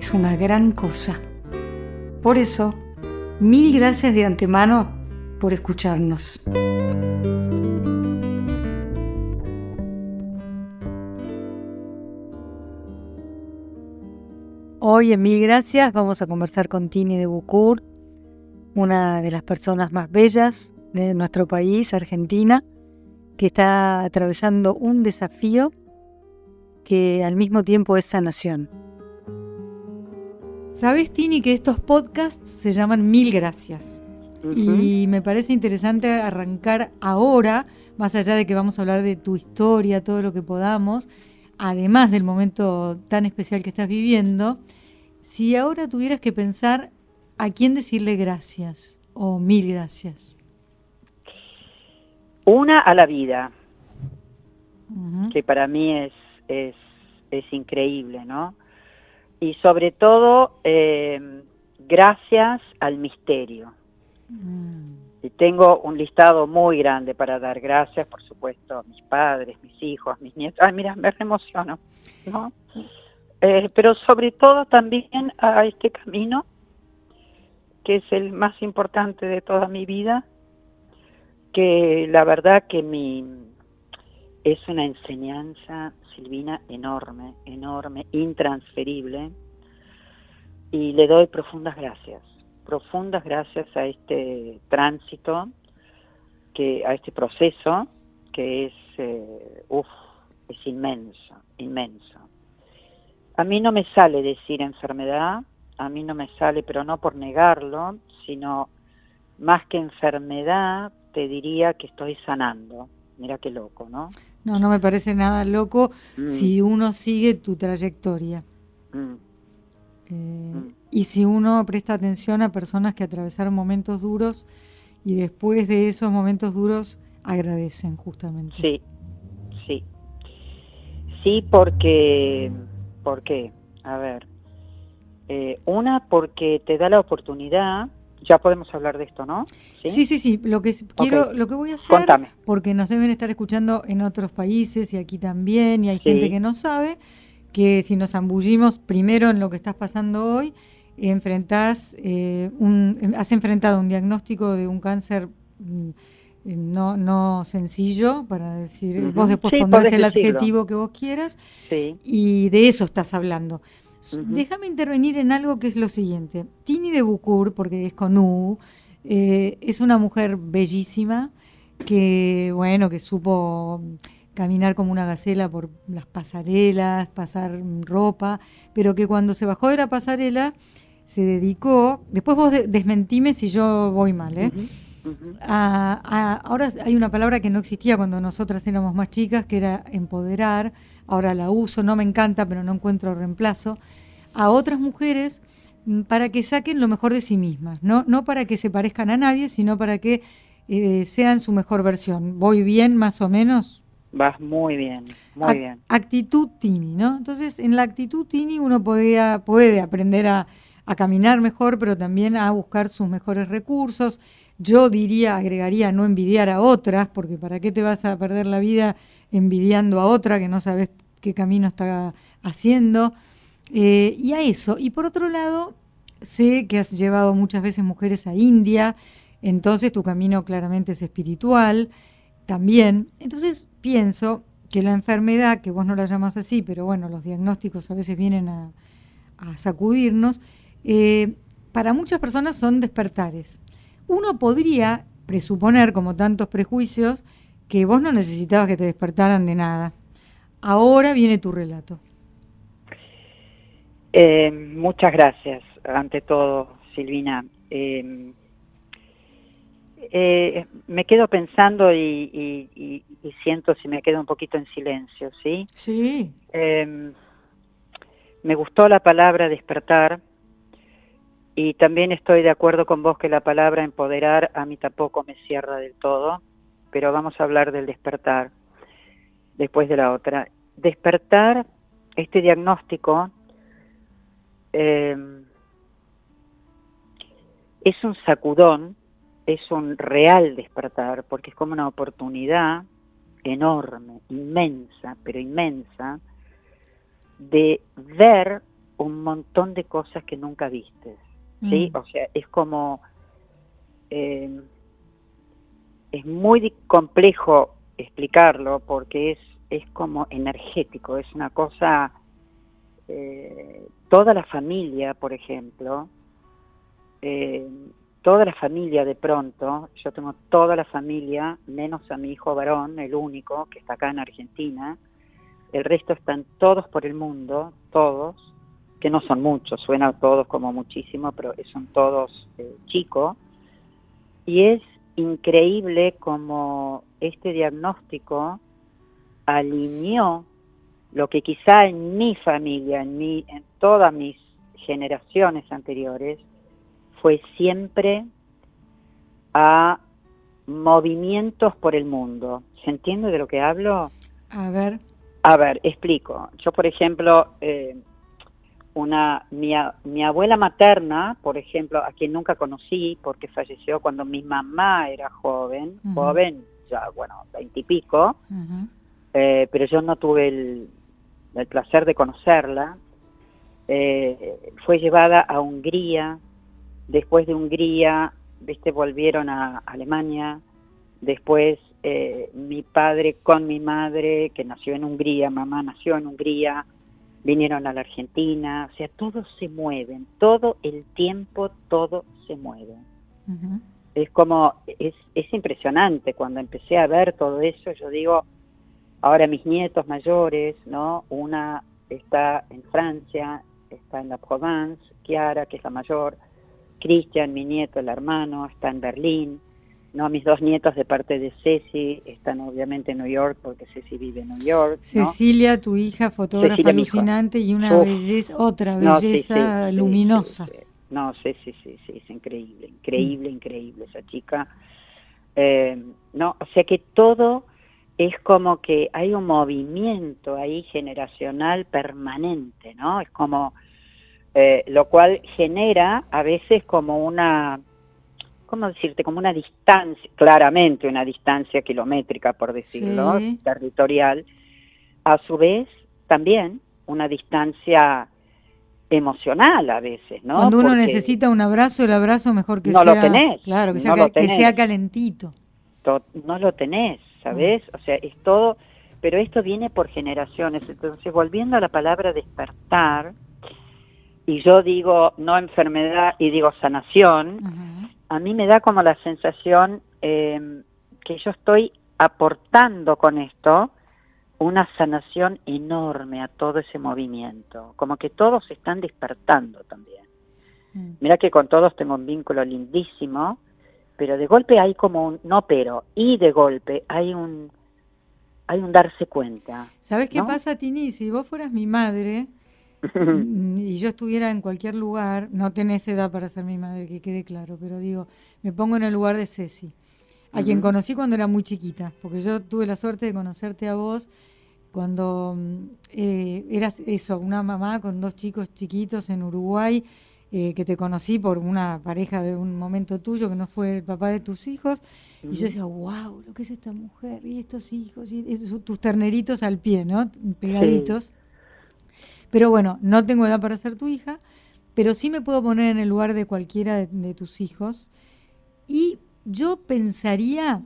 es una gran cosa. Por eso, mil gracias de antemano por escucharnos. Hoy en Mil Gracias vamos a conversar con Tini de Bucur, una de las personas más bellas de nuestro país, Argentina, que está atravesando un desafío que al mismo tiempo es sanación. Sabes, Tini, que estos podcasts se llaman Mil Gracias. Y me parece interesante arrancar ahora, más allá de que vamos a hablar de tu historia, todo lo que podamos, además del momento tan especial que estás viviendo, si ahora tuvieras que pensar a quién decirle gracias o mil gracias. Una a la vida, que para mí es, es, es increíble, ¿no? Y sobre todo eh, gracias al misterio. Mm. Y tengo un listado muy grande para dar gracias, por supuesto, a mis padres, mis hijos, mis nietos. Ay, mira, me emociono, ¿no? Eh, pero sobre todo también a este camino, que es el más importante de toda mi vida, que la verdad que mi es una enseñanza Enorme, enorme, intransferible, y le doy profundas gracias, profundas gracias a este tránsito, que, a este proceso que es, eh, es inmenso, inmenso. A mí no me sale decir enfermedad, a mí no me sale, pero no por negarlo, sino más que enfermedad, te diría que estoy sanando. Mira qué loco, ¿no? No, no me parece nada loco mm. si uno sigue tu trayectoria. Mm. Eh, mm. Y si uno presta atención a personas que atravesaron momentos duros y después de esos momentos duros agradecen justamente. Sí, sí. Sí, porque, ¿por qué? A ver, eh, una porque te da la oportunidad ya podemos hablar de esto, ¿no? Sí, sí, sí. Lo que quiero, lo que voy a hacer, porque nos deben estar escuchando en otros países y aquí también, y hay gente que no sabe, que si nos ambullimos primero en lo que estás pasando hoy, enfrentás eh, un, has enfrentado un diagnóstico de un cáncer mm, no, no sencillo, para decir, vos después pondrás el adjetivo que vos quieras, y de eso estás hablando. Déjame intervenir en algo que es lo siguiente. Tini de Bucur, porque es con U, eh, es una mujer bellísima que, bueno, que supo caminar como una gacela por las pasarelas, pasar ropa, pero que cuando se bajó de la pasarela se dedicó, después vos desmentime si yo voy mal, ¿eh? ahora hay una palabra que no existía cuando nosotras éramos más chicas, que era empoderar, ahora la uso, no me encanta, pero no encuentro reemplazo, a otras mujeres mm, para que saquen lo mejor de sí mismas, no, no para que se parezcan a nadie, sino para que eh, sean su mejor versión. ¿Voy bien más o menos? Vas muy bien, muy bien. Actitud Tini, ¿no? Entonces, en la actitud Tini uno podía, puede aprender a, a caminar mejor, pero también a buscar sus mejores recursos. Yo diría, agregaría, no envidiar a otras, porque ¿para qué te vas a perder la vida envidiando a otra que no sabes qué camino está haciendo. Eh, y a eso. Y por otro lado, sé que has llevado muchas veces mujeres a India, entonces tu camino claramente es espiritual también. Entonces pienso que la enfermedad, que vos no la llamas así, pero bueno, los diagnósticos a veces vienen a, sacudirnos, eh, para muchas personas son despertares. Uno podría presuponer, como tantos prejuicios, que vos no necesitabas que te despertaran de nada. Ahora viene tu relato. Eh, muchas gracias, ante todo, Silvina. Eh, eh, me quedo pensando y, siento si me quedo un poquito en silencio, ¿sí? Sí. me gustó la palabra despertar y también estoy de acuerdo con vos que la palabra empoderar a mí tampoco me cierra del todo, pero vamos a hablar del despertar después de la otra. Despertar, este diagnóstico, eh, es un sacudón, es un real despertar, porque es como una oportunidad enorme, inmensa, pero inmensa, de ver un montón de cosas que nunca vistes, ¿sí? Mm. O sea, es como... Eh, es muy complejo explicarlo porque es, es como energético, es una cosa... Eh, toda la familia, por ejemplo, eh, toda la familia de pronto, yo tengo toda la familia, menos a mi hijo varón, el único, que está acá en Argentina, el resto están todos por el mundo, todos, que no son muchos, suena todos como muchísimo, pero son todos eh, chicos, y es increíble como este diagnóstico alineó lo que quizá en mi familia, en, mi, en todas mis generaciones anteriores, fue siempre a movimientos por el mundo. ¿Se entiende de lo que hablo? A ver. A ver, explico. Yo, por ejemplo, eh, una mi, mi, abuela materna, por ejemplo, a quien nunca conocí porque falleció cuando mi mamá era joven, joven, ya, bueno, veintipico, eh, pero yo no tuve el, el placer de conocerla. Eh, fue llevada a Hungría Después de Hungría, viste, volvieron a Alemania. Después eh, mi padre con mi madre, que nació en Hungría, mamá nació en Hungría, vinieron a la Argentina. O sea, todos se mueven, todo el tiempo todo se mueve. Es como, es, es impresionante cuando empecé a ver todo eso, yo digo, ahora mis nietos mayores, ¿no? Una está en Francia, está en la Provence, Chiara, que es la mayor, Cristian, mi nieto, el hermano, está en Berlín. No, mis dos nietos de parte de Ceci están obviamente en New York porque Ceci vive en New York. Cecilia, tu hija, fotógrafa alucinante y una belleza, otra belleza luminosa. no, Ceci, sí, sí, es increíble, increíble, increíble esa chica. Eh, no, o sea que todo es como que hay un movimiento ahí generacional permanente, ¿no? Es como eh, lo cual genera a veces como una, ¿cómo decirte? Como una distancia, claramente una distancia kilométrica, por decirlo, territorial, a su vez también una distancia emocional a veces, ¿no? Cuando uno necesita un abrazo, el abrazo mejor que sea... No lo tenés. Claro, que sea, que sea calentito. No lo tenés, ¿sabes? Mm. O sea, es todo... Pero esto viene por generaciones. Entonces, volviendo a la palabra despertar, y yo digo no enfermedad y digo sanación, a mí me da como la sensación em, que yo estoy aportando con esto una sanación enorme a todo ese movimiento, como que todos se están despertando también. Mm. Mira que con todos tengo un vínculo lindísimo, pero de golpe hay como un, no pero, y de golpe hay un, hay un darse cuenta. ¿Sabes qué pasa, Tini? Si vos fueras mi madre, y yo estuviera en cualquier lugar, no tenés edad para ser mi madre, que quede claro, pero digo, me pongo en el lugar de Ceci, a quien conocí cuando era muy chiquita, porque yo tuve la suerte de conocerte a vos cuando mm, eh, eras eso, una mamá con dos chicos chiquitos en Uruguay, eh, que te conocí por una pareja de un momento tuyo que no fue el papá de tus hijos, y yo decía, wow, lo que es esta mujer y estos hijos, y tus terneritos al pie, ¿no? Pegaditos. Pero bueno, no tengo edad para ser tu hija, pero sí me puedo poner en el lugar de cualquiera de, tus hijos. Y yo pensaría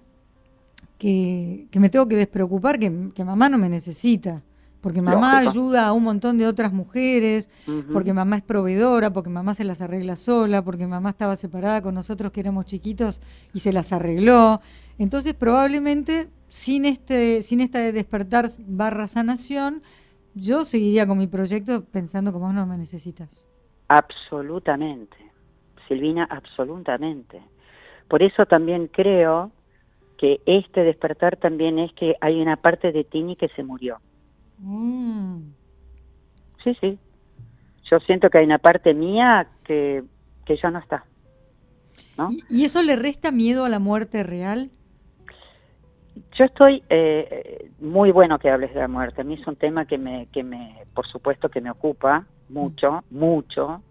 que, me tengo que despreocupar, que, mamá no me necesita. Porque mamá ayuda a un montón de otras mujeres, porque mamá es proveedora, porque mamá se las arregla sola, porque mamá estaba separada con nosotros que éramos chiquitos y se las arregló. Entonces probablemente sin este, sin esta de despertar barra sanación, yo seguiría con mi proyecto pensando que vos no me necesitas. Absolutamente, Silvina, absolutamente. Por eso también creo que este despertar también es que hay una parte de Tini que se murió. Mm. Sí, sí. yo siento que hay una parte mía que, que ya no está. ¿no? ¿Y, eso le resta miedo a la muerte real? Yo estoy eh, muy bueno que hables de la muerte. A mí es un tema que me, que me, por supuesto, que me ocupa mucho, mucho,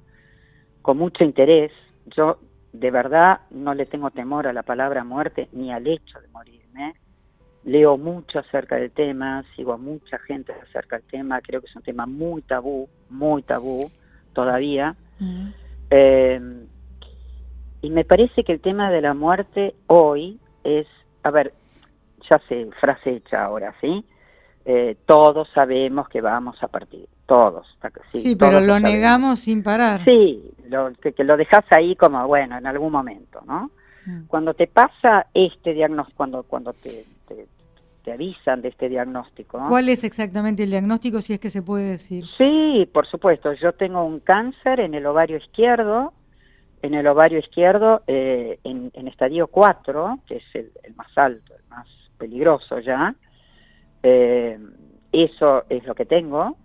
con mucho interés. Yo de verdad no le tengo temor a la palabra muerte ni al hecho de morirme. Leo mucho acerca del tema, sigo a mucha gente acerca del tema, creo que es un tema muy tabú, muy tabú todavía. Mm. Eh, y me parece que el tema de la muerte hoy es, a ver, ya sé, frase hecha ahora, ¿sí? Eh, todos sabemos que vamos a partir, todos. Sí, pero lo, negamos sin parar. Sí, lo, que, lo dejas ahí como, bueno, en algún momento, ¿no? Mm. Cuando te pasa este diagnóstico, cuando, cuando te, te, avisan de este diagnóstico. ¿Cuál es exactamente el diagnóstico, si es que se puede decir? Sí, por supuesto. Yo tengo un cáncer en el ovario izquierdo, en el ovario izquierdo eh, en, estadio 4, que es el, más alto, el más peligroso ya. Eh, eso es lo que tengo.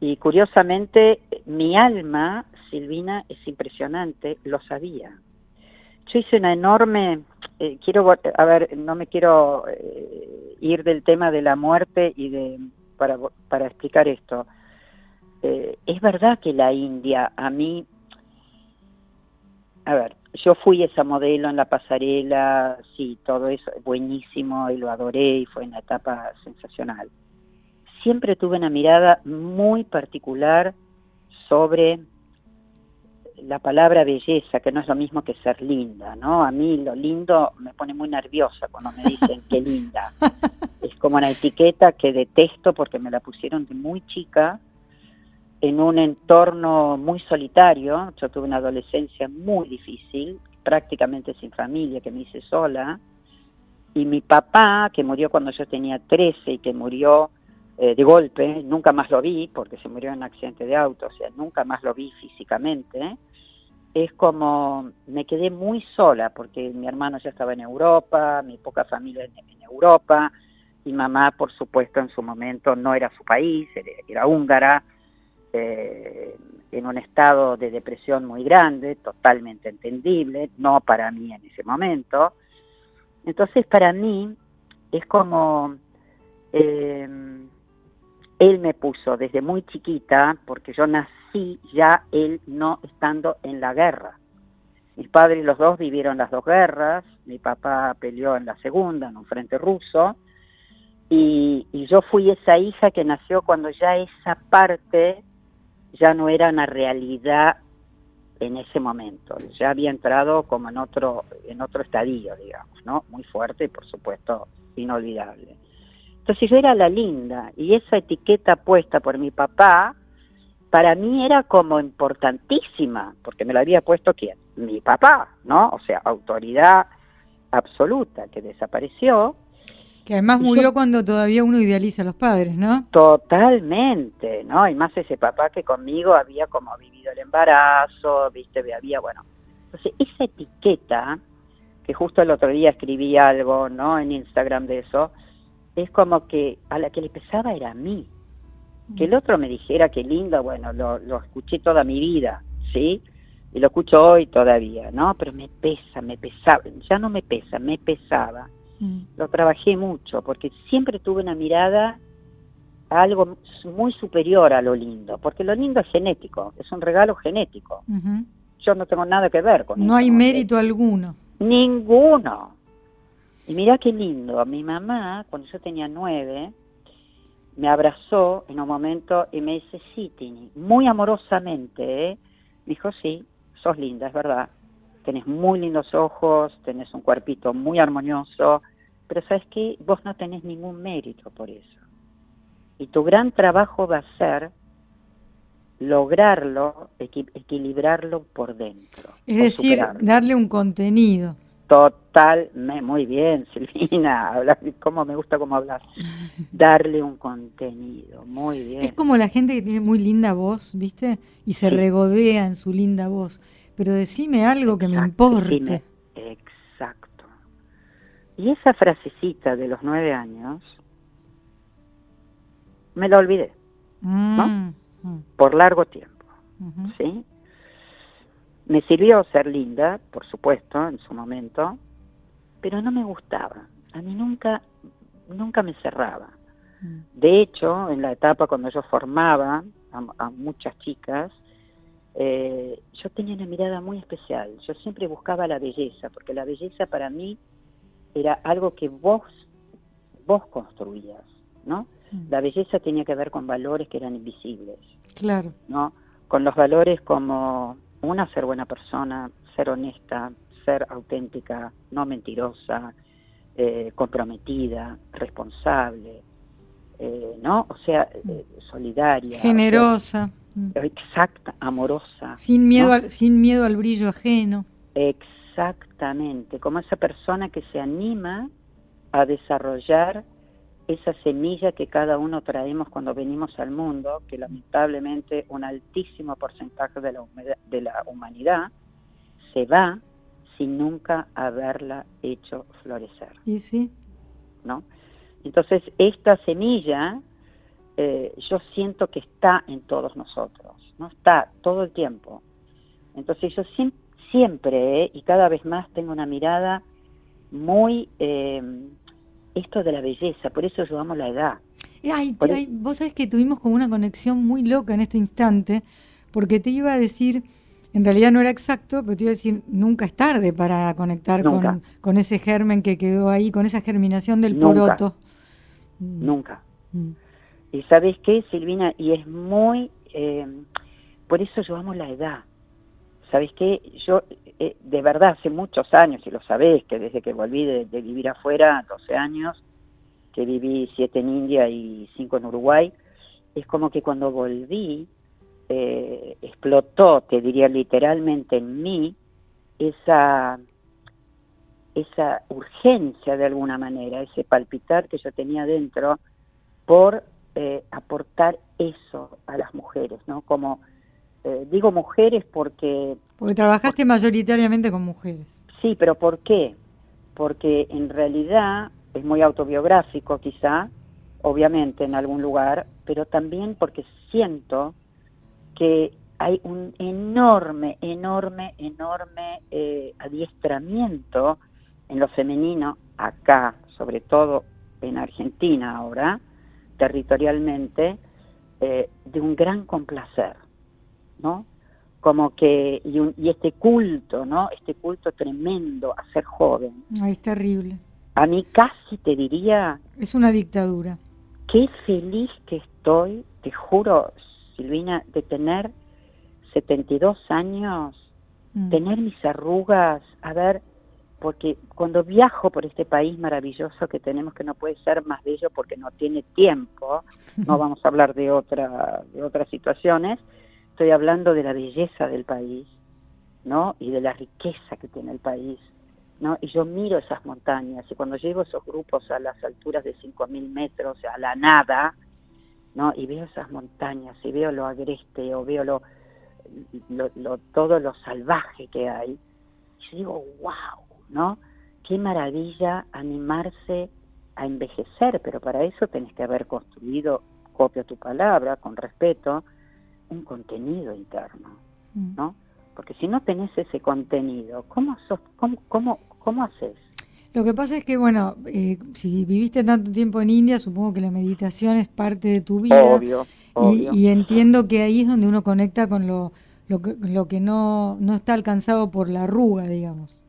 Y curiosamente, mi alma, Silvina, es impresionante, lo sabía. Yo hice una enorme, eh, quiero, a ver, no me quiero eh, ir del tema de la muerte y de, para, para explicar esto. Es verdad que la India, a mí, a ver, yo fui esa modelo en la pasarela, sí, todo eso, buenísimo, y lo adoré, y fue una etapa sensacional siempre tuve una mirada muy particular sobre la palabra belleza, que no es lo mismo que ser linda, ¿no? A mí lo lindo me pone muy nerviosa cuando me dicen qué linda. Es como una etiqueta que detesto porque me la pusieron de muy chica en un entorno muy solitario. Yo tuve una adolescencia muy difícil, prácticamente sin familia, que me hice sola. Y mi papá, que murió cuando yo tenía 13 y que murió eh, de golpe, nunca más lo vi porque se murió en un accidente de auto, o sea, nunca más lo vi físicamente, es como me quedé muy sola porque mi hermano ya estaba en Europa, mi poca familia en, Europa, y mamá, por supuesto, en su momento no era su país, era, húngara, eh, en un estado de depresión muy grande, totalmente entendible, no para mí en ese momento. Entonces, para mí es como... Eh, él me puso desde muy chiquita, porque yo nací ya él no estando en la guerra. Mis padres los dos vivieron las dos guerras, mi papá peleó en la segunda, en un frente ruso, y, yo fui esa hija que nació cuando ya esa parte ya no era una realidad en ese momento, ya había entrado como en otro, en otro estadio, digamos, ¿no? Muy fuerte y por supuesto inolvidable. Entonces yo era la linda y esa etiqueta puesta por mi papá para mí era como importantísima, porque me la había puesto quién? Mi papá, ¿no? O sea, autoridad absoluta que desapareció. Que además murió cuando todavía uno idealiza a los padres, ¿no? Totalmente, ¿no? Y más ese papá que conmigo había como vivido el embarazo, viste, había, bueno. Entonces, esa etiqueta, que justo el otro día escribí algo, ¿no? En Instagram de eso, es como que a la que le pesaba era a mí. Que el otro me dijera que lindo, bueno, lo, escuché toda mi vida, ¿sí? Y lo escucho hoy todavía, ¿no? Pero me pesa, me pesaba, ya no me pesa, me pesaba. Mm. Lo trabajé mucho porque siempre tuve una mirada a algo muy superior a lo lindo, porque lo lindo es genético, es un regalo genético. Yo no tengo nada que ver con eso. No hay mérito alguno. Ninguno, y mira qué lindo, mi mamá, cuando yo tenía nueve, me abrazó en un momento y me dice, sí, Tini, muy amorosamente, ¿eh? me dijo, sí, sos linda, es verdad, tenés muy lindos ojos, tenés un cuerpito muy armonioso, pero sabes qué, vos no tenés ningún mérito por eso. Y tu gran trabajo va a ser lograrlo, equilibrarlo por dentro. Es decir, darle un contenido. Total, muy bien, Silvina, cómo me gusta cómo hablar. Darle un contenido, muy bien. Es como la gente que tiene muy linda voz, ¿viste? Y se regodea en su linda voz. Pero decime algo que me importe. exacto. Y esa frasecita de los nueve años, me la olvidé, ¿no? Mm, mm. Por largo tiempo. ¿sí? Me sirvió ser linda, por supuesto, en su momento, pero no me gustaba. A mí nunca, nunca me cerraba. Mm. De hecho, en la etapa cuando yo formaba a, muchas chicas, eh, yo tenía una mirada muy especial. Yo siempre buscaba la belleza, porque la belleza para mí era algo que vos, vos construías, ¿no? Mm. La belleza tenía que ver con valores que eran invisibles. Claro. ¿No? Con los valores como una, ser buena persona, ser honesta, ser auténtica, no mentirosa, eh, comprometida, responsable, eh, ¿no? O sea, eh, solidaria. Generosa. exacta, amorosa. Sin miedo, al, sin miedo al brillo ajeno. Exactamente, como esa persona que se anima a desarrollar esa semilla que cada uno traemos cuando venimos al mundo, que lamentablemente un altísimo porcentaje de la, de la humanidad se va sin nunca haberla hecho florecer. ¿Y sí? ¿No? Entonces, esta semilla eh, yo siento que está en todos nosotros, ¿no? Está todo el tiempo. Entonces, yo siempre, y cada vez más tengo una mirada muy... Eh, esto de la belleza, por eso yo amo la edad. Ay, vos sabés que tuvimos como una conexión muy loca en este instante, porque te iba a decir, en realidad no era exacto, pero te iba a decir, nunca es tarde para conectar con, con, ese germen que quedó ahí, con esa germinación del poroto. Mm. Nunca. Mm. Y sabes qué, Silvina, y es muy, eh, por eso yo amo la edad. ¿Sabes qué? Yo eh, de verdad hace muchos años, y lo sabés, que desde que volví de, vivir afuera, 12 años, que viví 7 en India y 5 en Uruguay, es como que cuando volví, eh, explotó, te diría literalmente en mí, esa, esa urgencia de alguna manera, ese palpitar que yo tenía dentro por eh, aportar eso a las mujeres, ¿no? Como eh, digo mujeres porque... Porque trabajaste mayoritariamente con mujeres. Sí, pero ¿por qué? Porque en realidad es muy autobiográfico quizá, obviamente en algún lugar, pero también porque siento que hay un enorme, enorme, enorme eh, adiestramiento en lo femenino acá, sobre todo en Argentina ahora, territorialmente, eh, de un gran complacer. ¿No? Como que, y, este culto, ¿no? Este culto tremendo a ser joven. Ay, es terrible. A mí casi te diría... Es una dictadura. Qué feliz que estoy, te juro, Silvina, de tener 72 años, mm. tener mis arrugas, a ver, porque cuando viajo por este país maravilloso que tenemos que no puede ser más bello porque no tiene tiempo, no vamos a hablar de otra de otras situaciones, Estoy hablando de la belleza del país, ¿no? Y de la riqueza que tiene el país, ¿no? Y yo miro esas montañas y cuando llego esos grupos a las alturas de 5.000 metros, a la nada, ¿no? Y veo esas montañas y veo lo agreste o veo lo, lo, todo lo salvaje que hay, y yo digo, wow, ¿no? Qué maravilla animarse a envejecer, pero para eso tenés que haber construido, copia tu palabra, con respeto, un contenido interno, mm. ¿no? Porque si no tenés ese contenido, ¿cómo, cómo, cómo, haces? Lo que pasa es que, bueno, eh, si viviste tanto tiempo en India, supongo que la meditación es parte de tu vida. Obvio, Y, entiendo que ahí es donde uno conecta con lo, lo que, lo que no, no está alcanzado por la arruga, digamos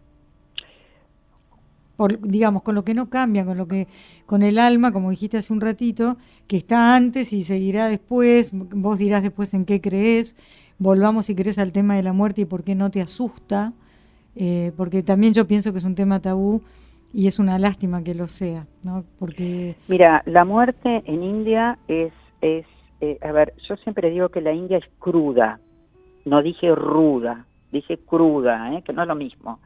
digamos, con lo que no cambia, con lo que, con el alma, como dijiste hace un ratito, que está antes y seguirá después, vos dirás después en qué crees, volvamos si crees al tema de la muerte y por qué no te asusta, eh, porque también yo pienso que es un tema tabú y es una lástima que lo sea, ¿no? Porque... Mira, la muerte en India es, es eh, a ver, yo siempre digo que la India es cruda, no dije ruda, dije cruda, ¿eh? que no es lo mismo.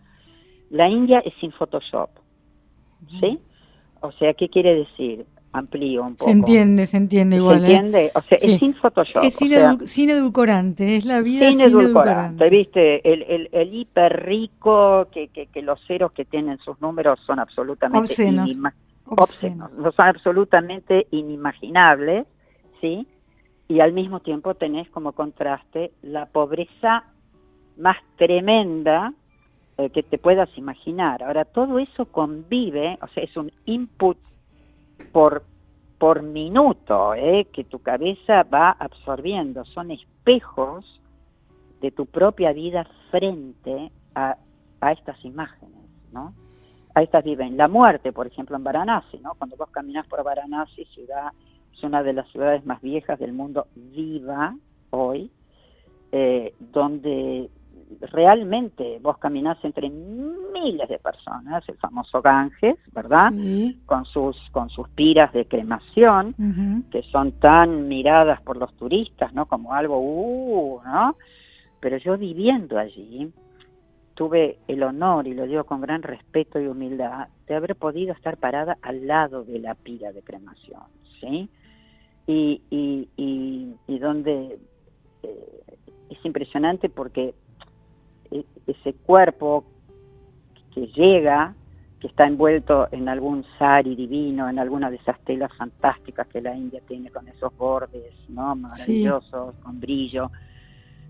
La India es sin Photoshop. ¿Sí? O sea, ¿qué quiere decir? Amplío un poco. Se entiende, se entiende igual. ¿Se ¿eh? entiende? O sea, es sin Photoshop. Es sin, edulcorante, es la vida sin, edulcorante. ¿Viste? El, el, el hiper rico, que, que, que, los ceros que tienen sus números son absolutamente obscenos. obscenos. son absolutamente inimaginables, ¿sí? y al mismo tiempo tenés como contraste la pobreza más tremenda eh, que te puedas imaginar. Ahora, todo eso convive, o sea, es un input por, por minuto eh, que tu cabeza va absorbiendo. Son espejos de tu propia vida frente a, a estas imágenes, ¿no? A estas viven. La muerte, por ejemplo, en Varanasi, ¿no? Cuando vos caminas por Varanasi, ciudad es una de las ciudades más viejas del mundo viva hoy, eh, donde realmente vos caminás entre miles de personas, el famoso Ganges, ¿verdad? Con sus con sus piras de cremación, que son tan miradas por los turistas, ¿no? Como algo, uh, ¿no? Pero yo viviendo allí, tuve el honor, y lo digo con gran respeto y humildad, de haber podido estar parada al lado de la pira de cremación, ¿sí? y, y, y, donde eh, es impresionante porque ese cuerpo que llega, que está envuelto en algún sari divino, en alguna de esas telas fantásticas que la India tiene con esos bordes, ¿no? Maravillosos, con brillo.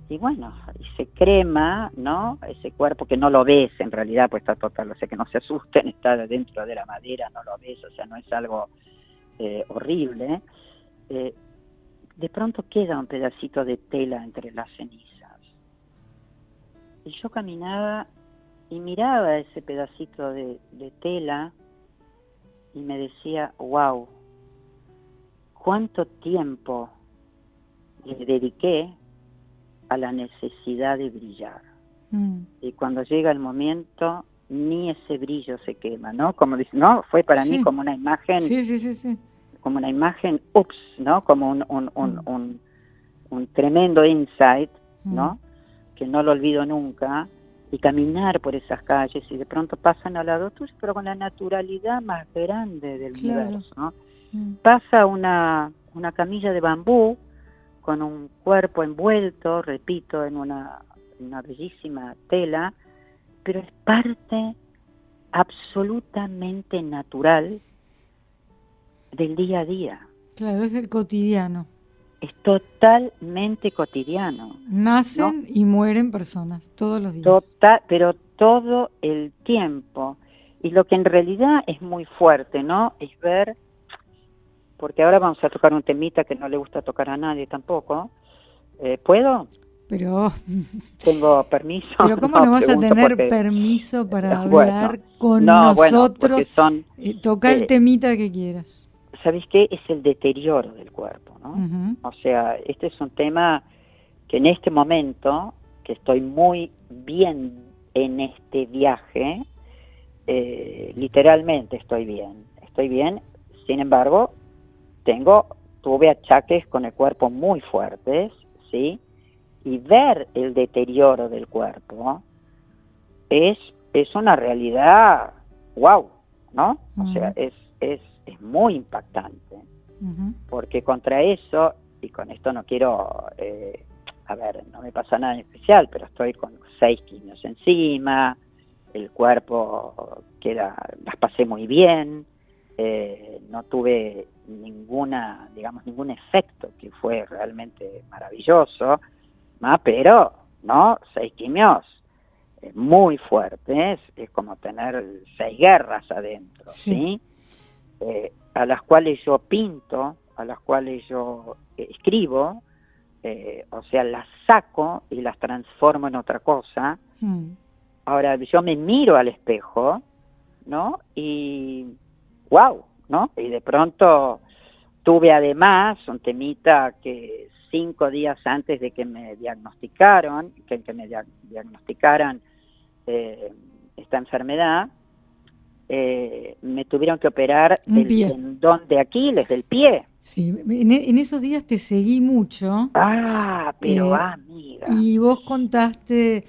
Y bueno, se crema, ¿no? Ese cuerpo que no lo ves en realidad, pues está total, o sea, que no se asusten, está dentro de la madera, no lo ves, o sea, no es algo eh, horrible. Eh, de pronto queda un pedacito de tela entre las cenizas. Y yo caminaba y miraba ese pedacito de, tela y me decía, wow, cuánto tiempo le dediqué a la necesidad de brillar. Mm. Y cuando llega el momento, ni ese brillo se quema, ¿no? Como dice, no, fue para mí como una imagen sí, sí, sí, como una imagen, ups, ¿no? Como un, un, un, mm. tremendo insight, ¿no? Que no lo olvido nunca, y caminar por esas calles y de pronto pasan al lado tuyo, pero con la naturalidad más grande del universo, ¿no? Mm. Pasa una, una camilla de bambú con un cuerpo envuelto, repito, en una, una bellísima tela, pero es parte absolutamente natural del día a día. Claro, es el cotidiano. Es totalmente cotidiano. Nacen y mueren personas todos los días. Total, pero todo el tiempo. Y lo que en realidad es muy fuerte, ¿no? Es ver, porque ahora vamos a tocar un temita que no le gusta tocar a nadie tampoco. Eh, ¿Puedo? Pero tengo permiso. Pero cómo no, vas a tener permiso para hablar con nosotros? Son, eh, toca el eh, temita que quieras. ¿Sabes qué? Es el deterioro del cuerpo, ¿no? O sea, este es un tema que en este momento, que estoy muy bien en este viaje, eh, literalmente estoy bien, estoy bien, sin embargo, tengo, tuve achaques con el cuerpo muy fuertes, ¿sí? Y ver el deterioro del cuerpo es, es una realidad, wow, ¿no? O sea, es, es es muy impactante, porque contra eso, y con esto no quiero, eh, a ver, no me pasa nada en especial, pero estoy con seis quimios encima, el cuerpo queda, las pasé muy bien, eh, no tuve ninguna, digamos, ningún efecto que fue realmente maravilloso, pero, ¿no? Seis quimios muy fuertes, es como tener seis guerras adentro, ¿sí? Eh, a las cuales yo pinto, a las cuales yo escribo, eh, o sea, las saco y las transformo en otra cosa. Hmm. Ahora, yo me miro al espejo, ¿no? Y, wow, ¿no? Y de pronto tuve además un temita que cinco días antes de que me diagnosticaron, que, que me diagnosticaran eh, esta enfermedad, eh, me tuvieron que operar el tendón de Aquiles, del pie. Sí, en, esos días te seguí mucho. Ah, pero eh, amiga. Y vos contaste,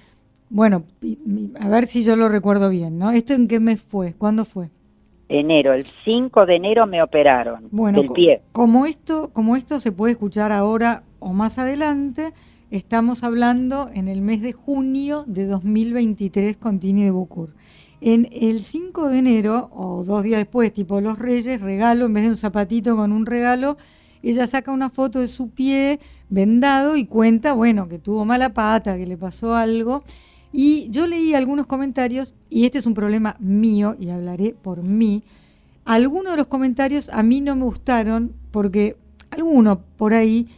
bueno, a ver si yo lo recuerdo bien, ¿no? ¿Esto en qué mes fue? ¿Cuándo fue? Enero, el 5 de enero me operaron bueno, del pie. Como esto, como esto se puede escuchar ahora o más adelante, estamos hablando en el mes de junio de 2023 con Tini de Bucur. En el 5 de enero, o dos días después, tipo los Reyes, regalo, en vez de un zapatito con un regalo, ella saca una foto de su pie vendado y cuenta, bueno, que tuvo mala pata, que le pasó algo. Y yo leí algunos comentarios, y este es un problema mío, y hablaré por mí. Algunos de los comentarios a mí no me gustaron porque alguno por ahí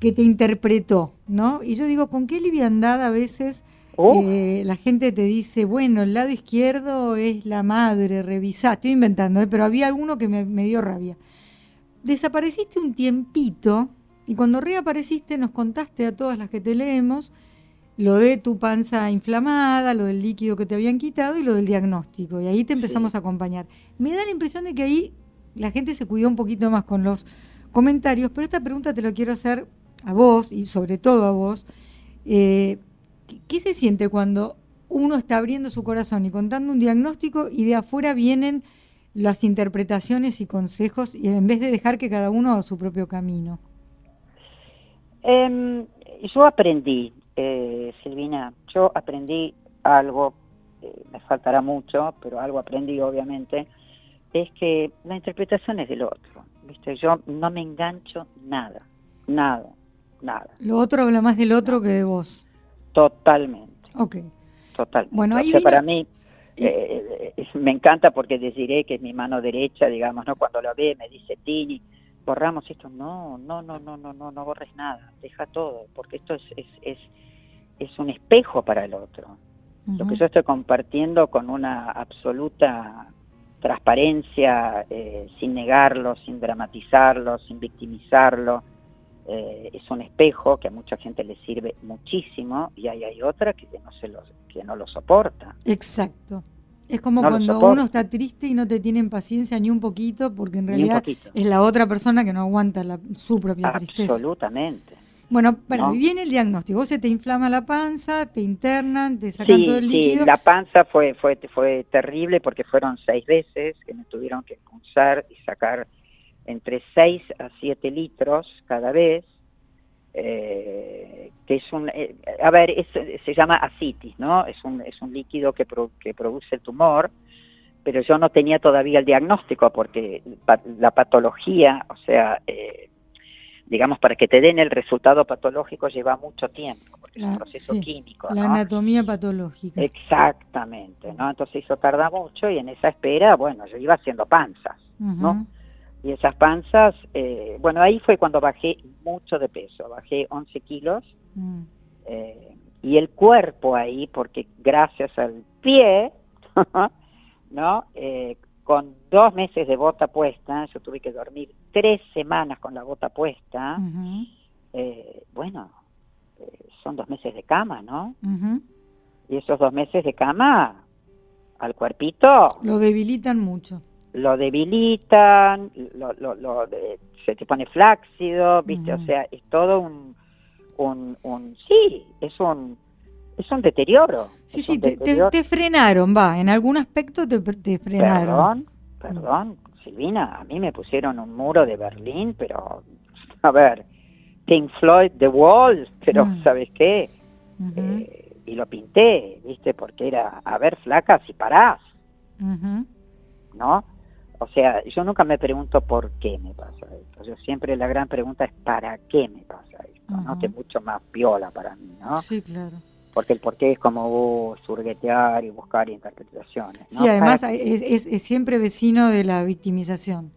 que te interpretó, ¿no? Y yo digo, ¿con qué liviandad a veces oh. eh, la gente te dice, bueno, el lado izquierdo es la madre, revisá, estoy inventando, ¿eh? pero había alguno que me, me dio rabia. Desapareciste un tiempito y cuando reapareciste nos contaste a todas las que te leemos lo de tu panza inflamada, lo del líquido que te habían quitado y lo del diagnóstico. Y ahí te empezamos a acompañar. Me da la impresión de que ahí la gente se cuidó un poquito más con los comentarios, pero esta pregunta te lo quiero hacer a vos y sobre todo a vos. Eh, ¿Qué se siente cuando uno está abriendo su corazón y contando un diagnóstico y de afuera vienen las interpretaciones y consejos y en vez de dejar que cada uno haga su propio camino? Em, yo aprendí, eh, Silvina, yo aprendí algo, eh, me faltará mucho, pero algo aprendí obviamente, es que la interpretación es del otro, ¿viste? Yo no me engancho nada, nada, nada. Lo otro habla más del otro que de vos. Totalmente. Ok. Totalmente. Bueno, ahí para mí eh, me encanta porque deciré que es mi mano derecha, digamos, ¿no? Cuando lo ve me dice Tini, borramos esto. No, no, no, no, no, no, no borres nada, deja todo, porque esto es, es, es, es un espejo para el otro. Lo que yo estoy compartiendo con una absoluta transparencia, eh, sin negarlo, sin dramatizarlo, sin victimizarlo, eh, es un espejo que a mucha gente le sirve muchísimo y hay, hay otra que no, se lo, que no lo soporta. Exacto. Es como cuando uno está triste y no te tienen paciencia ni un poquito, porque en realidad es la otra persona que no aguanta la, su propia tristeza. Absolutamente. Bueno, bueno, viene el diagnóstico. Vos se te inflama la panza, te internan, te sacan todo el líquido. Sí, la panza fue, fue, fue terrible porque fueron seis veces que me tuvieron que expulsar y sacar entre seis a siete litros cada vez. Eh, que es un, eh, a ver, se llama asitis, ¿no? Es un, es un líquido que, que produce el tumor, pero yo no tenía todavía el diagnóstico porque la patología, o sea, eh, digamos, para que te den el resultado patológico lleva mucho tiempo, porque es un proceso químico. La anatomía patológica. Exactamente, ¿no? Entonces eso tarda mucho y en esa espera, bueno, yo iba haciendo panzas, ¿no? Y esas panzas, eh, bueno, ahí fue cuando bajé mucho de peso, bajé 11 kilos. Mm. Eh, y el cuerpo ahí, porque gracias al pie, ¿no? Eh, con dos meses de bota puesta, yo tuve que dormir tres semanas con la bota puesta, bueno, son dos meses de cama, ¿no? Y esos dos meses de cama al cuerpito... Lo debilitan mucho lo debilitan, lo, lo, se te pone flácido, ¿viste? O sea, es todo un, un, un, sí, es un, es un deterioro. Sí, sí, te, te, frenaron, va, en algún aspecto te, te frenaron. Perdón, perdón, Silvina, a mí me pusieron un muro de Berlín, pero, a ver, Pink Floyd, The Wall, pero, mm. ¿sabes qué? Eh, y lo pinté, ¿viste? Porque era, a ver, flaca, si parás, ¿no? O sea, yo nunca me pregunto por qué me pasa esto. Yo siempre la gran pregunta es ¿para qué me pasa esto? ¿no? Que es mucho más viola para mí, ¿no? Sí, claro. Porque el por qué es como surguetear y buscar interpretaciones. Sí, además es, es, siempre vecino de la victimización.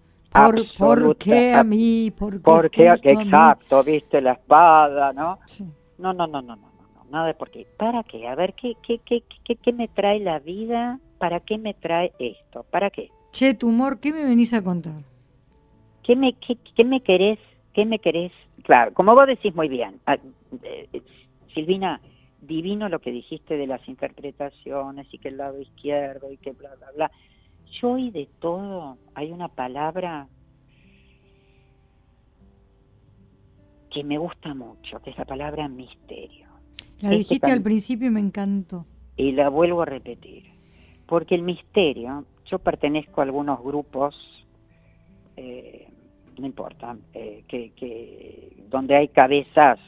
Por, qué a mí? ¿Por qué? exacto, viste la espada, ¿no? Sí. No, no, no, no, no, no, nada de por qué. ¿Para qué? A ver, ¿qué, qué, qué, qué, qué me trae la vida? ¿Para qué me trae esto? ¿Para qué? Che, tumor, ¿qué me venís a contar? ¿Qué me, qué, me querés? ¿Qué me querés? Claro, como vos decís muy bien, ah, eh, Silvina, divino lo que dijiste de las interpretaciones y que el lado izquierdo y que bla, bla, bla. Yo y de todo hay una palabra que me gusta mucho, que es la palabra misterio. La dijiste al principio y me encantó. Y la vuelvo a repetir, porque el misterio yo pertenezco a algunos grupos, eh, no importa, eh, que, donde hay cabezas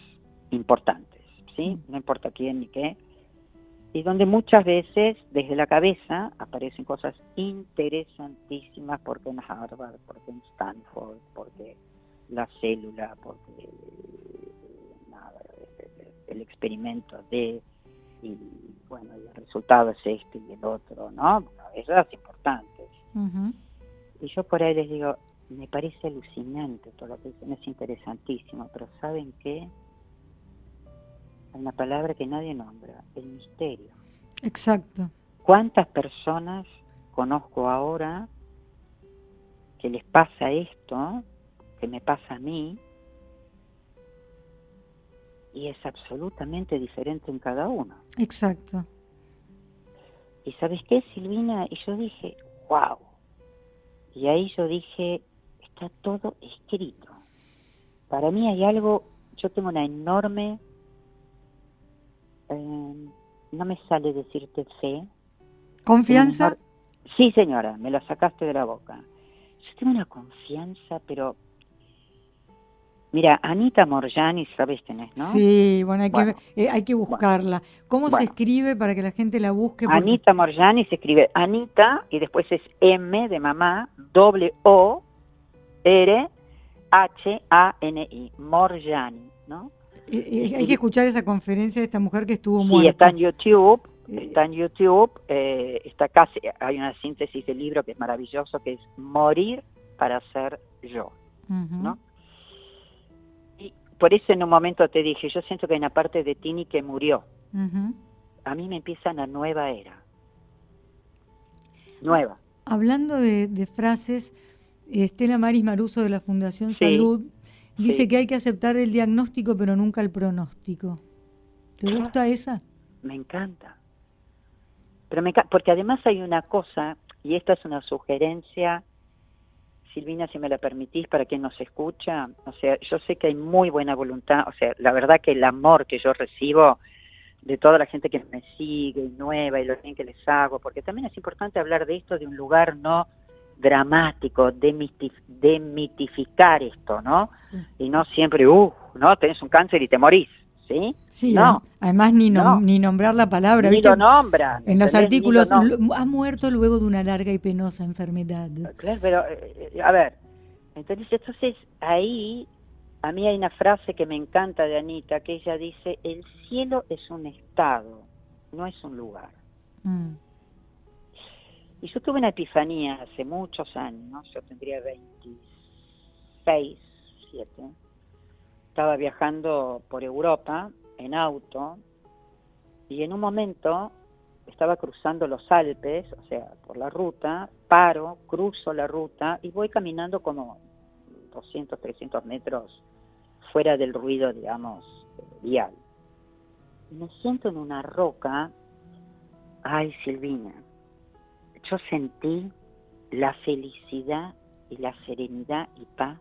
importantes, ¿sí? No importa quién ni qué. Y donde muchas veces desde la cabeza aparecen cosas interesantísimas, porque en Harvard, porque en Stanford, porque la célula, porque nada, el experimento de, y bueno, el resultado es este y el otro, ¿no? Esas importantes. Y yo por ahí les digo, me parece alucinante todo lo que dicen, es interesantísimo, pero ¿saben qué? Hay una palabra que nadie nombra, el misterio. Exacto. ¿Cuántas personas conozco ahora que les pasa esto, que me pasa a mí, y es absolutamente diferente en cada uno? Exacto. ¿Y sabes qué, Silvina? Y yo dije, wow. Y ahí yo dije, está todo escrito. Para mí hay algo, yo tengo una enorme, eh, no me sale decirte fe. ¿Confianza? Sí, señora, me la sacaste de la boca. Yo tengo una confianza, pero Mira, Anita Morjani, ¿sabes es, no? Sí, bueno, hay, que, eh, hay que buscarla. ¿Cómo se escribe para que la gente la busque? Anita Morjani se escribe Anita y después es M de mamá, doble O, R, H, A, N, I, Morjani, ¿no? Eh, eh, hay que escuchar esa conferencia de esta mujer que estuvo muerta. Sí, está en YouTube, está en YouTube, está casi, hay una síntesis del libro que es maravilloso, que es Morir para ser yo, ¿no? Por eso en un momento te dije, yo siento que hay una parte de Tini que murió. A mí me empieza una nueva era. Nueva. Hablando de, frases, Estela Maris Maruso de la Fundación Salud dice que hay que aceptar el diagnóstico pero nunca el pronóstico. ¿Te gusta esa? Me encanta. Pero me, porque además hay una cosa, y esta es una sugerencia Silvina, si me la permitís, para quien nos escucha, o sea, yo sé que hay muy buena voluntad, o sea, la verdad que el amor que yo recibo de toda la gente que me sigue y nueva y lo bien que les hago, porque también es importante hablar de esto de un lugar no dramático, demitificar esto, ¿no? Y no siempre, uh, ¿no? Tenés un cáncer y te morís. ¿Sí? Sí, no. además ni, ni nombrar la palabra. Ni lo nombran. En los artículos, ha muerto luego de una larga y penosa enfermedad. Claro, pero, eh, a ver, entonces, entonces ahí, a mí hay una frase que me encanta de Anita, que ella dice, el cielo es un estado, no es un lugar. Mm. Y yo tuve una epifanía hace muchos años, yo tendría 26, 7 estaba viajando por Europa en auto y en un momento estaba cruzando los Alpes, o sea, por la ruta, paro, cruzo la ruta y voy caminando como 200, 300 metros fuera del ruido, digamos, vial. Me siento en una roca, ay Silvina, yo sentí la felicidad y la serenidad y paz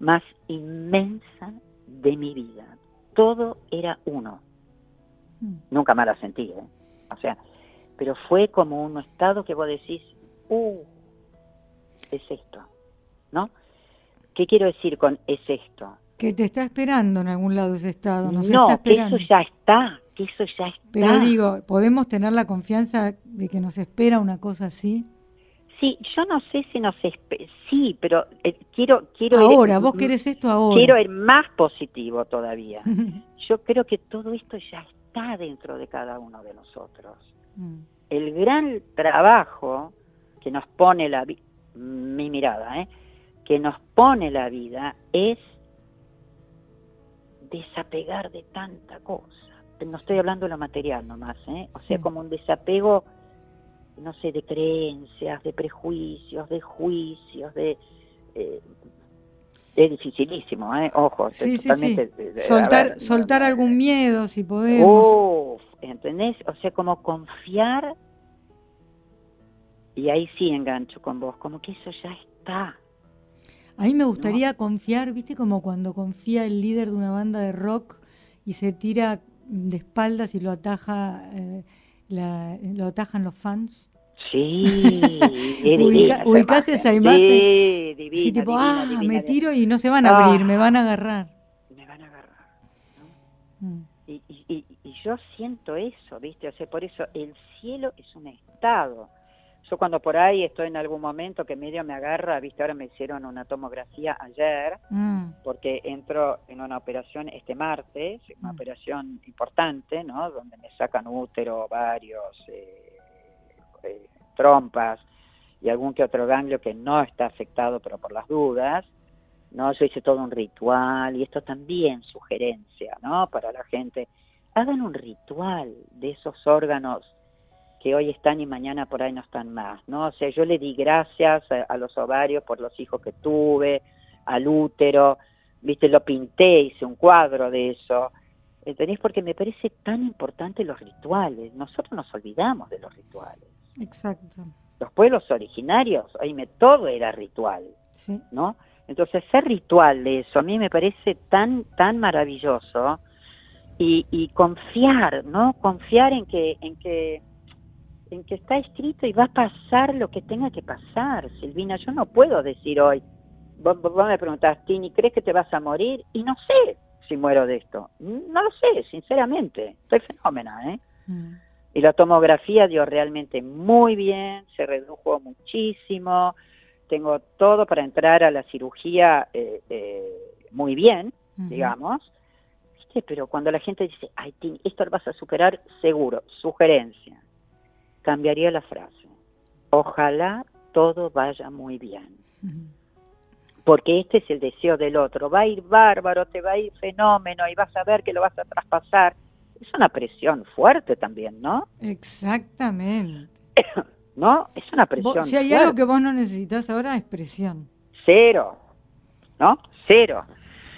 más inmensa de mi vida. Todo era uno. Hmm. Nunca más la sentí, ¿eh? O sea, pero fue como un estado que vos decís, uh, es esto, ¿no? ¿Qué quiero decir con es esto? Que te está esperando en algún lado ese estado, no, que eso ya está, que eso ya está. Pero digo, ¿podemos tener la confianza de que nos espera una cosa así? Sí, yo no sé si nos sí, pero eh, quiero quiero ahora vos querés esto ahora. Quiero ir más positivo todavía. yo creo que todo esto ya está dentro de cada uno de nosotros. Mm. El gran trabajo que nos pone la mi mirada, ¿eh? que nos pone la vida es desapegar de tanta cosa. No estoy hablando de lo material nomás, ¿eh? O sea, como un desapego no sé, de creencias, de prejuicios, de juicios, de... Eh, es dificilísimo, ¿eh? Ojo, sí, sí, sí. soltar, soltar algún miedo, si podemos. Uf, ¿entendés? O sea, como confiar, y ahí sí engancho con vos, como que eso ya está. A mí me gustaría confiar, viste, como cuando confía el líder de una banda de rock y se tira de espaldas y lo ataja... Eh, lo atajan los fans. Sí, ubicás esa imagen. Sí, divina, sí, tipo, ah, me tiro y no se van a abrir, me van a agarrar. Me van a agarrar. Mm. Y, y, y, yo siento eso, ¿viste? O sea, por eso el cielo es un estado. Yo cuando por ahí estoy en algún momento que medio me agarra, viste, ahora me hicieron una tomografía ayer, mm. porque entro en una operación este martes, una mm. operación importante, ¿no? Donde me sacan útero, varios, eh, eh, trompas y algún que otro ganglio que no está afectado, pero por las dudas. ¿no? Yo hice todo un ritual y esto también sugerencia, ¿no? Para la gente. Hagan un ritual de esos órganos que hoy están y mañana por ahí no están más, ¿no? O sea, yo le di gracias a, los ovarios por los hijos que tuve, al útero, viste, lo pinté, hice un cuadro de eso. ¿Entendés? Porque me parece tan importante los rituales. Nosotros nos olvidamos de los rituales. Exacto. Los pueblos originarios, oíme, todo era ritual, sí. ¿no? Entonces, ser ritual de eso a mí me parece tan, tan maravilloso y, y confiar, ¿no? Confiar en que, en que en que está escrito y va a pasar lo que tenga que pasar, Silvina. Yo no puedo decir hoy, vos, me preguntás, Tini, ¿crees que te vas a morir? Y no sé si muero de esto. No lo sé, sinceramente. Estoy fenómena, ¿eh? Mm. Y la tomografía dio realmente muy bien, se redujo muchísimo. Tengo todo para entrar a la cirugía eh, eh, muy bien, digamos. ¿Viste? Pero cuando la gente dice, ay, Tini, esto lo vas a superar, seguro, sugerencia cambiaría la frase. Ojalá todo vaya muy bien. Porque este es el deseo del otro. Va a ir bárbaro, te va a ir fenómeno y vas a ver que lo vas a traspasar. Es una presión fuerte también, ¿no? Exactamente. ¿No? Es una presión. si hay algo que vos no necesitas ahora es presión. Cero. ¿No? Cero.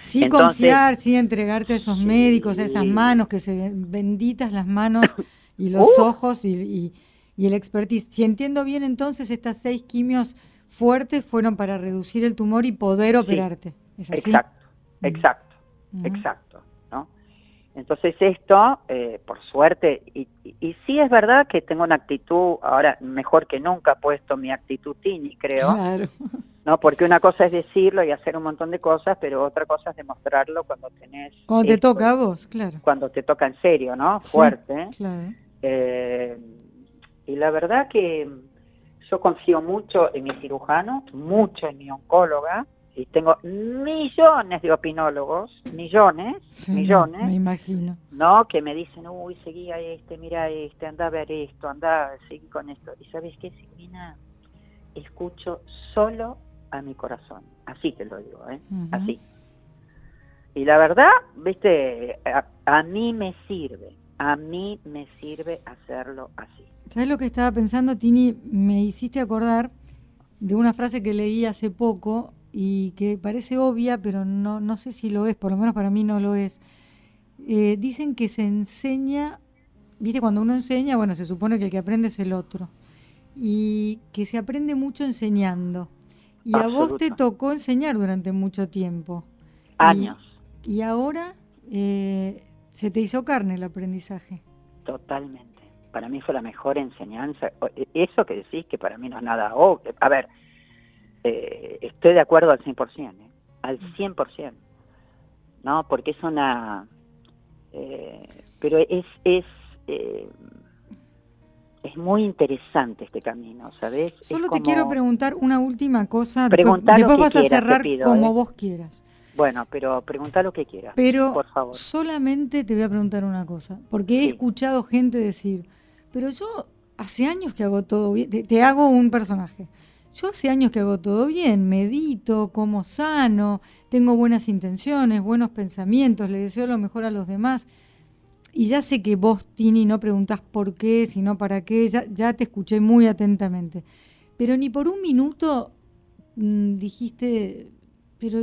Sí confiar, sí entregarte a esos médicos, a esas manos, que se benditas las manos y los uh. ojos y y el expertise. Si entiendo bien, entonces estas seis quimios fuertes fueron para reducir el tumor y poder operarte. ¿Es así? Exacto, exacto, exacto. ¿no? Entonces esto, eh, por suerte, y, y, sí es verdad que tengo una actitud, ahora mejor que nunca puesto mi actitud tini, creo. Claro. ¿no? Porque una cosa es decirlo y hacer un montón de cosas, pero otra cosa es demostrarlo cuando tenés... Cuando te toca a vos, claro. Cuando te toca en serio, ¿no? Fuerte. claro. Eh, y la verdad que yo confío mucho en mi cirujano, mucho en mi oncóloga, y tengo millones de opinólogos, millones, millones. Me imagino. ¿No? Que me dicen, uy, seguí a este, mira este, anda a ver esto, anda, seguí con esto. Y sabes qué, Silvina, escucho solo a mi corazón. Así te lo digo, ¿eh? Así. Y la verdad, viste, a mí me sirve, a mí me sirve hacerlo así. ¿Sabes lo que estaba pensando, Tini? Me hiciste acordar de una frase que leí hace poco y que parece obvia, pero no, no sé si lo es, por lo menos para mí no lo es. Eh, dicen que se enseña, viste, cuando uno enseña, bueno, se supone que el que aprende es el otro, y que se aprende mucho enseñando. Y a vos te tocó enseñar durante mucho tiempo. Años. Y, ahora eh, se te hizo carne el aprendizaje. Totalmente para mí fue la mejor enseñanza. E, eso que decís que para mí no es nada obvio. A ver, eh, estoy de acuerdo al 100%, ¿eh? al 100%, ¿no? Porque es una... Eh, pero es... es eh, es muy interesante este camino, ¿sabes? Solo te quiero preguntar una última cosa. Después, después vas a cerrar como vos quieras. Bueno, pero pregunta lo que quieras. Pero por favor. solamente te voy a preguntar una cosa, porque he escuchado gente decir, pero yo hace años que hago todo bien, te, hago un personaje. Yo hace años que hago todo bien, medito, como sano, tengo buenas intenciones, buenos pensamientos, le deseo lo mejor a los demás. Y ya sé que vos, Tini, no preguntás por qué, sino para qué, ya, ya te escuché muy atentamente. Pero ni por un minuto mm, dijiste, pero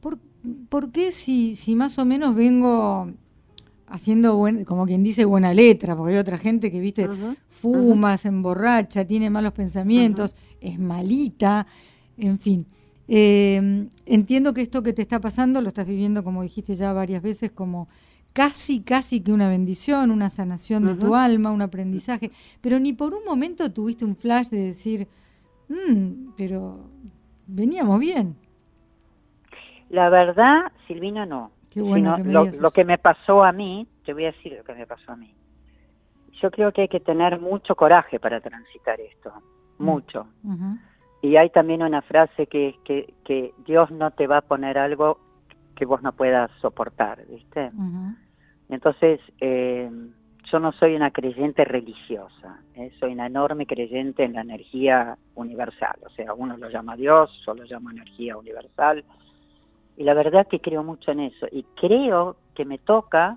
¿por, ¿por, qué si, si más o menos vengo haciendo buen, como quien dice buena letra, porque hay otra gente que, viste, fuma, se emborracha, tiene malos pensamientos, es malita, en fin. Eh, entiendo que esto que te está pasando lo estás viviendo, como dijiste ya varias veces, como casi, casi que una bendición, una sanación de tu alma, un aprendizaje, pero ni por un momento tuviste un flash de decir, mm, pero veníamos bien. La verdad, Silvina, no lo, que me pasó a mí, te voy a decir lo que me pasó a mí. Yo creo que hay que tener mucho coraje para transitar esto, mm. mucho. Y hay también una frase que es que, que, Dios no te va a poner algo que vos no puedas soportar, ¿viste? Entonces, eh, yo no soy una creyente religiosa, ¿eh? soy una enorme creyente en la energía universal, o sea, uno lo llama Dios, yo lo llamo energía universal, y la verdad que creo mucho en eso, y creo que me toca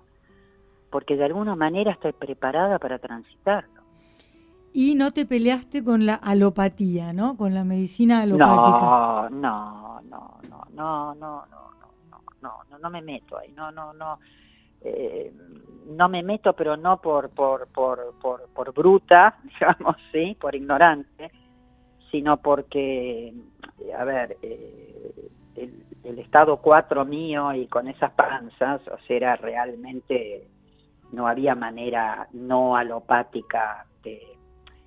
porque de alguna manera estoy preparada para transitarlo. Y no te peleaste con la alopatía, ¿no? Con la medicina alopática. No, no, no, no, no, no, no, no, no, no, no me meto ahí, no, no, no. Eh, no me meto, pero no por, por, por, por, por bruta, digamos, sí, por ignorante, sino porque, a ver, eh, el, el, estado 4 mío y con esas panzas, o sea, era realmente, no había manera no alopática de,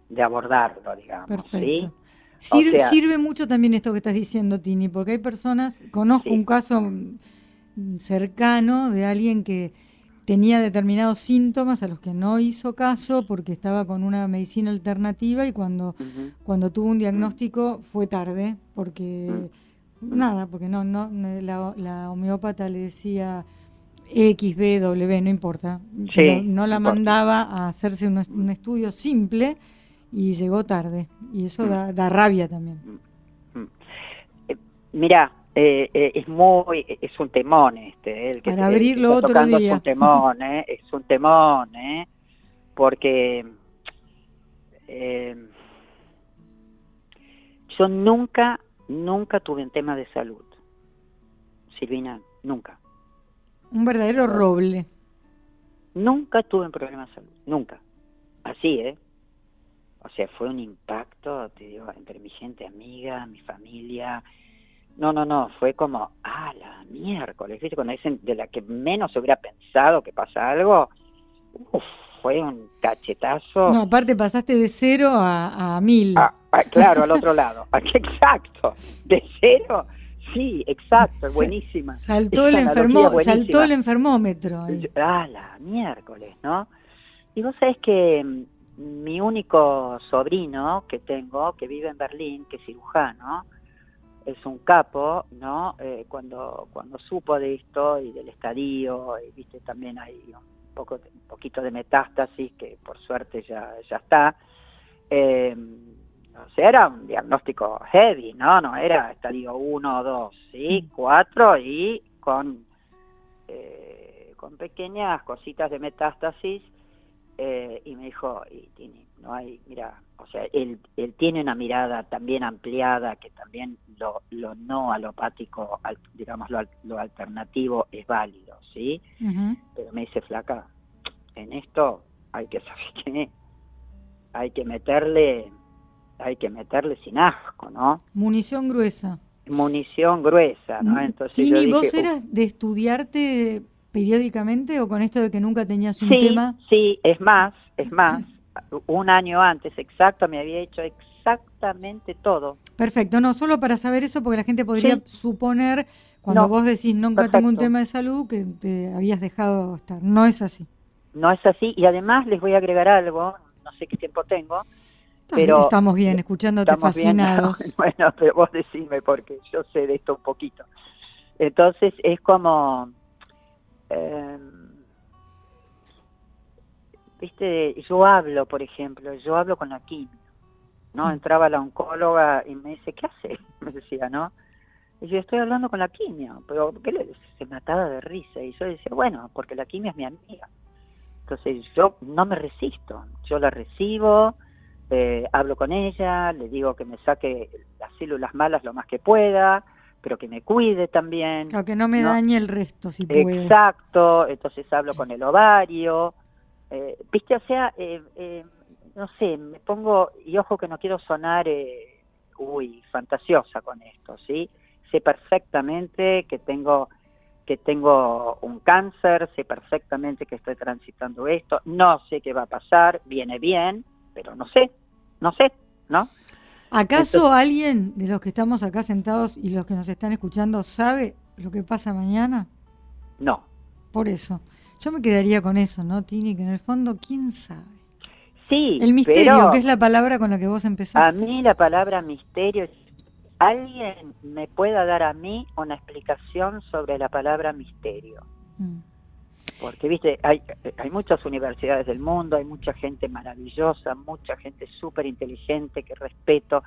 de abordarlo, digamos. Perfecto. Sirve, sirve mucho también esto que estás diciendo, Tini, porque hay personas, conozco un caso cercano de alguien que tenía determinados síntomas a los que no hizo caso porque estaba con una medicina alternativa y cuando, cuando tuvo un diagnóstico fue tarde, porque nada, porque no, no, la, la homeópata le decía X, B, W, no importa. no, la mandaba a hacerse un, estudio simple y llegó tarde. Y eso da, da rabia también. Eh, mira, eh, eh, es muy, es un temón este, el que Para abrirlo otro día. Es un temón, eh, es un temón, eh, porque yo nunca, nunca tuve un tema de salud, Silvina, nunca. Un verdadero roble. Nunca tuve un problema de salud, nunca. Así, ¿eh? O sea, fue un impacto, te digo, entre mi gente amiga, mi familia, no, no, no, fue como, ah, la miércoles, ¿viste? Cuando dicen de la que menos se hubiera pensado que pasa algo, fue un cachetazo. No, aparte pasaste de cero a, a mil. Ah, claro, al otro lado. Exacto, de cero, sí, exacto, buenísima. Saltó el, enfermo, saltó el enfermómetro. Ah, la miércoles, ¿no? Y vos sabés que mm, mi único sobrino que tengo, que vive en Berlín, que es cirujano, es un capo, ¿no? Eh, cuando, cuando supo de esto y del estadio, y viste también hay un, poco, un poquito de metástasis, que por suerte ya, ya está. Eh, o sea, era un diagnóstico heavy, ¿no? No era estadio 1 o 2, ¿sí? 4 mm. y con, eh, con pequeñas cositas de metástasis. y me dijo, y Tini, no hay, mira, o sea, él, él tiene una mirada también ampliada que también lo, lo no alopático, digamos, lo, alternativo es válido, ¿sí? Pero me dice, flaca, en esto hay que saber qué, hay que meterle, hay que meterle sin asco, ¿no? Munición gruesa. Munición gruesa, ¿no? Mm, Entonces yo ¿vos eras de estudiarte periódicamente o con esto de que nunca tenías un tema? Sí, es más, es más, un año antes exacto me había hecho exactamente todo. Perfecto, no, solo para saber eso, porque la gente podría suponer, cuando vos decís nunca tengo un tema de salud, que te habías dejado estar. No es así. No es así, y además les voy a agregar algo, no sé qué tiempo tengo, pero... Estamos bien, escuchándote fascinados. bueno, pero vos decime, porque yo sé de esto un poquito. Entonces es como... Eh, viste, yo hablo, por ejemplo, yo hablo con la quimio ¿no? Mm. Entraba la oncóloga y me dice, ¿qué hace? Me decía, ¿no? Y yo estoy hablando con la quimio, pero ¿qué le Se mataba de risa. Y yo decía, bueno, porque la quimio es mi amiga. Entonces yo no me resisto, yo la recibo, eh, hablo con ella, le digo que me saque las células malas lo más que pueda, pero que me cuide también. Claro, que no me dañe el resto, si puede. Exacto, entonces hablo con el ovario. Eh, Viste, o sea, eh, eh no sé, me pongo, y ojo que no quiero sonar, eh, uy, fantasiosa con esto, ¿sí? Sé perfectamente que tengo que tengo un cáncer, sé perfectamente que estoy transitando esto, no sé qué va a pasar, viene bien, pero no sé, no sé, ¿no? ¿Acaso alguien de los que estamos acá sentados y los que nos están escuchando sabe lo que pasa mañana? No. Por eso. Yo me quedaría con eso, ¿no, Tini? Que en el fondo, ¿quién sabe? Sí. El misterio, pero que es la palabra con la que vos A empezaste. mí la palabra misterio, alguien me pueda dar a mí una explicación sobre la palabra misterio. Mm. Porque, viste, hay, hay muchas universidades del mundo, hay mucha gente maravillosa, mucha gente súper inteligente que respeto,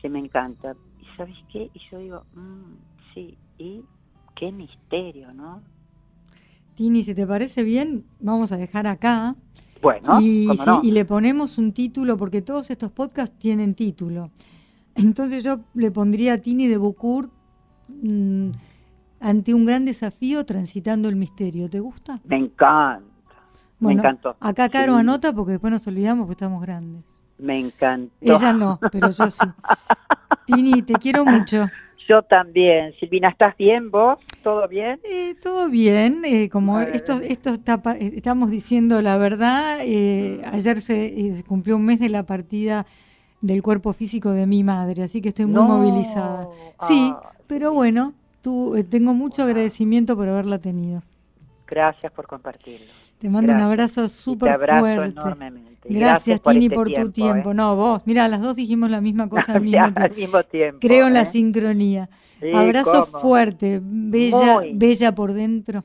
que me encanta. ¿Y sabes qué? Y yo digo, mm, sí, y qué misterio, ¿no? Tini, si te parece bien, vamos a dejar acá. Bueno, y, cómo sí, no. y le ponemos un título, porque todos estos podcasts tienen título. Entonces yo le pondría a Tini de Bucur mm, ante un gran desafío transitando el misterio. ¿Te gusta? Me encanta, me encantó. acá Caro Sí, anota porque después nos olvidamos que estamos grandes. Me encantó. Ella no, pero yo sí. Tini, te quiero mucho. Yo también. Silvina, ¿estás bien vos? ¿Todo bien? Eh, todo bien, eh, como esto, esto está pa- eh, estamos diciendo la verdad, eh, ayer se, se cumplió un mes de la partida del cuerpo físico de mi madre, así que estoy muy No. movilizada. Sí, Ah, pero bueno, tú, eh, tengo mucho agradecimiento por haberla tenido. Gracias por compartirlo. Te mando un abrazo súper abrazo fuerte. enormemente. Gracias, por Tini, este por tu tiempo. ¿eh? No, vos, mira, las dos dijimos la misma cosa al mismo tiempo. al mismo tiempo. Creo en la ¿eh? sincronía. Sí, Abrazo cómo. fuerte, bella, Muy. bella por dentro.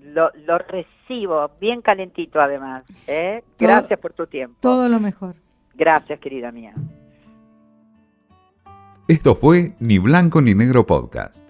Lo, lo recibo, bien calentito además. ¿eh? Todo- Gracias por tu tiempo. Todo lo mejor. Gracias, querida mía. Esto fue Ni Blanco ni Negro Podcast.